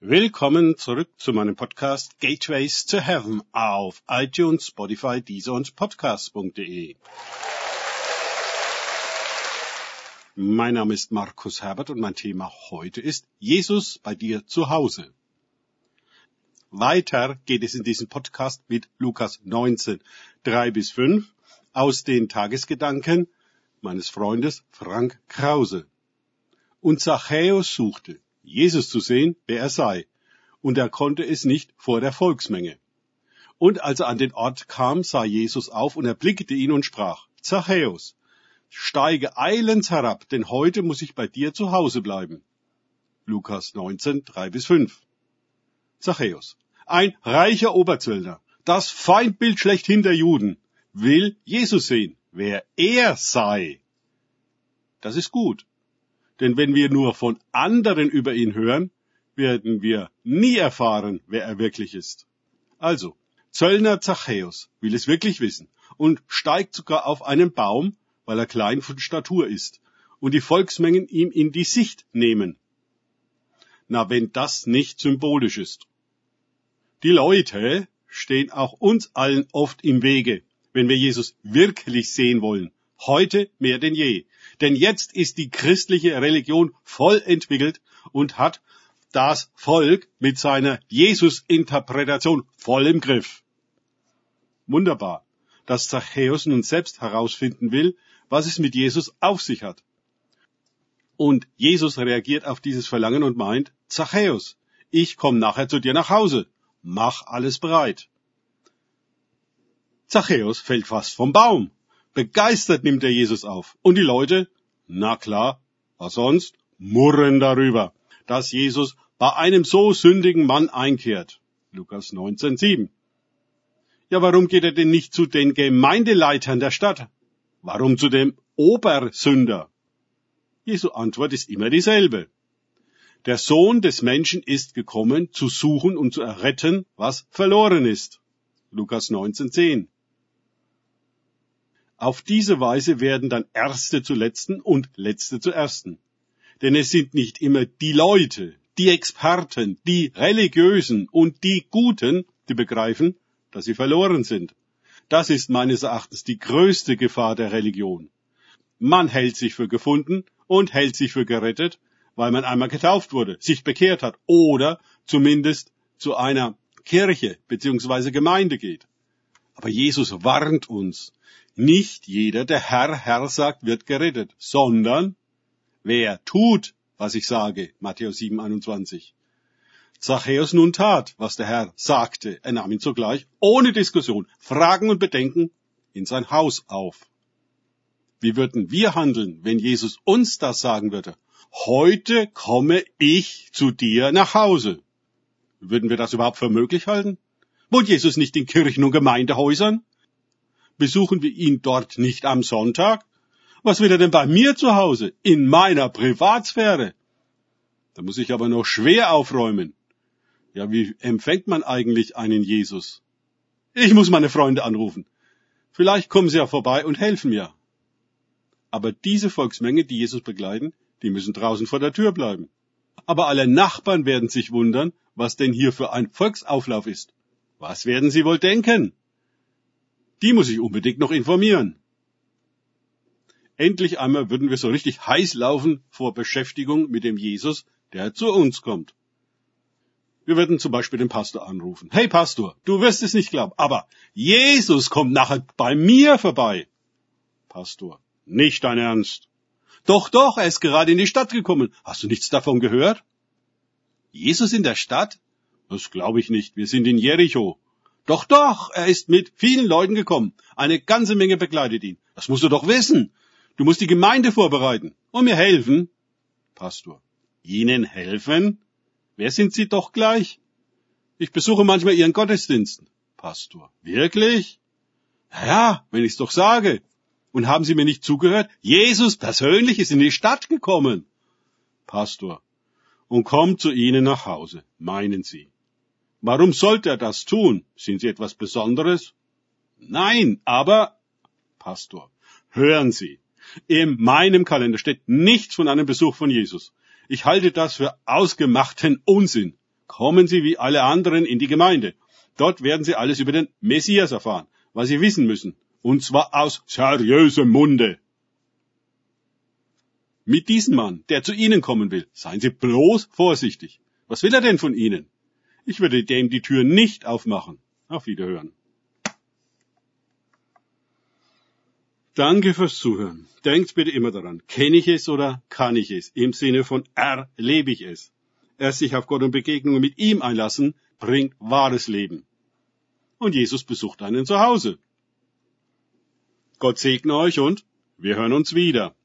Willkommen zurück zu meinem Podcast Gateways to Heaven auf iTunes, Spotify, Deezer und Podcast.de. Mein Name ist Markus Herbert und mein Thema heute ist Jesus bei dir zu Hause. Weiter geht es in diesem Podcast mit Lukas 19, 3 bis 5 aus den Tagesgedanken meines Freundes Frank Krause. Und Zachäus suchte Jesus zu sehen, wer er sei, und er konnte es nicht vor der Volksmenge. Und als er an den Ort kam, sah Jesus auf und erblickte ihn und sprach, Zachäus, steige eilends herab, denn heute muss ich bei dir zu Hause bleiben. Lukas 19, 3 bis 5. Zachäus, ein reicher Oberzöllner, das Feindbild schlechthin der Juden, will Jesus sehen, wer er sei. Das ist gut. Denn wenn wir nur von anderen über ihn hören, werden wir nie erfahren, wer er wirklich ist. Also, Zöllner Zachäus will es wirklich wissen und steigt sogar auf einen Baum, weil er klein von Statur ist und die Volksmengen ihm in die Sicht nehmen. Na, wenn das nicht symbolisch ist. Die Leute stehen auch uns allen oft im Wege, wenn wir Jesus wirklich sehen wollen. Heute mehr denn je. Denn jetzt ist die christliche Religion voll entwickelt und hat das Volk mit seiner Jesus-Interpretation voll im Griff. Wunderbar, dass Zachäus nun selbst herausfinden will, was es mit Jesus auf sich hat. Und Jesus reagiert auf dieses Verlangen und meint, Zachäus, ich komme nachher zu dir nach Hause. Mach alles bereit. Zachäus fällt fast vom Baum. Begeistert nimmt er Jesus auf. Und die Leute, na klar, was sonst, murren darüber, dass Jesus bei einem so sündigen Mann einkehrt. Lukas 19,7. Ja, warum geht er denn nicht zu den Gemeindeleitern der Stadt? Warum zu dem Obersünder? Jesu Antwort ist immer dieselbe. Der Sohn des Menschen ist gekommen, zu suchen und zu erretten, was verloren ist. Lukas 19,10. Auf diese Weise werden dann Erste zu Letzten und Letzte zu Ersten. Denn es sind nicht immer die Leute, die Experten, die Religiösen und die Guten, die begreifen, dass sie verloren sind. Das ist meines Erachtens die größte Gefahr der Religion. Man hält sich für gefunden und hält sich für gerettet, weil man einmal getauft wurde, sich bekehrt hat oder zumindest zu einer Kirche bzw. Gemeinde geht. Aber Jesus warnt uns, nicht jeder, der Herr, Herr sagt, wird gerettet, sondern wer tut, was ich sage, Matthäus 7, 21. Zachäus nun tat, was der Herr sagte. Er nahm ihn sogleich, ohne Diskussion, Fragen und Bedenken, in sein Haus auf. Wie würden wir handeln, wenn Jesus uns das sagen würde? Heute komme ich zu dir nach Hause. Würden wir das überhaupt für möglich halten? Wohnt Jesus nicht in Kirchen und Gemeindehäusern? Besuchen wir ihn dort nicht am Sonntag? Was will er denn bei mir zu Hause? In meiner Privatsphäre? Da muss ich aber noch schwer aufräumen. Ja, wie empfängt man eigentlich einen Jesus? Ich muss meine Freunde anrufen. Vielleicht kommen sie ja vorbei und helfen mir. Aber diese Volksmenge, die Jesus begleiten, die müssen draußen vor der Tür bleiben. Aber alle Nachbarn werden sich wundern, was denn hier für ein Volksauflauf ist. Was werden sie wohl denken? Die muss ich unbedingt noch informieren. Endlich einmal würden wir so richtig heiß laufen vor Beschäftigung mit dem Jesus, der zu uns kommt. Wir würden zum Beispiel den Pastor anrufen. Hey Pastor, du wirst es nicht glauben, aber Jesus kommt nachher bei mir vorbei. Pastor, nicht dein Ernst. Doch, doch, er ist gerade in die Stadt gekommen. Hast du nichts davon gehört? Jesus in der Stadt? Das glaube ich nicht. Wir sind in Jericho. Doch, doch, er ist mit vielen Leuten gekommen. Eine ganze Menge begleitet ihn. Das musst du doch wissen. Du musst die Gemeinde vorbereiten und mir helfen. Pastor. Ihnen helfen? Wer sind Sie doch gleich? Ich besuche manchmal Ihren Gottesdiensten. Pastor. Wirklich? Ja, wenn ich's doch sage. Und haben Sie mir nicht zugehört? Jesus persönlich ist in die Stadt gekommen. Pastor. Und kommt zu Ihnen nach Hause, meinen Sie. Warum sollte er das tun? Sind Sie etwas Besonderes? Nein, aber Pastor, hören Sie. In meinem Kalender steht nichts von einem Besuch von Jesus. Ich halte das für ausgemachten Unsinn. kommen Sie wie alle anderen in die Gemeinde. Dort werden Sie alles über den Messias erfahren, was Sie wissen müssen. Und zwar aus seriösem Munde. Mit diesem Mann, der zu Ihnen kommen will, seien Sie bloß vorsichtig. Was will er denn von Ihnen? Ich würde dem die Tür nicht aufmachen. Auf Wiederhören. Danke fürs Zuhören. Denkt bitte immer daran, kenne ich es oder kann ich es? Im Sinne von erlebe ich es. Erst sich auf Gott und Begegnungen mit ihm einlassen, bringt wahres Leben. Und Jesus besucht einen zu Hause. Gott segne euch und wir hören uns wieder.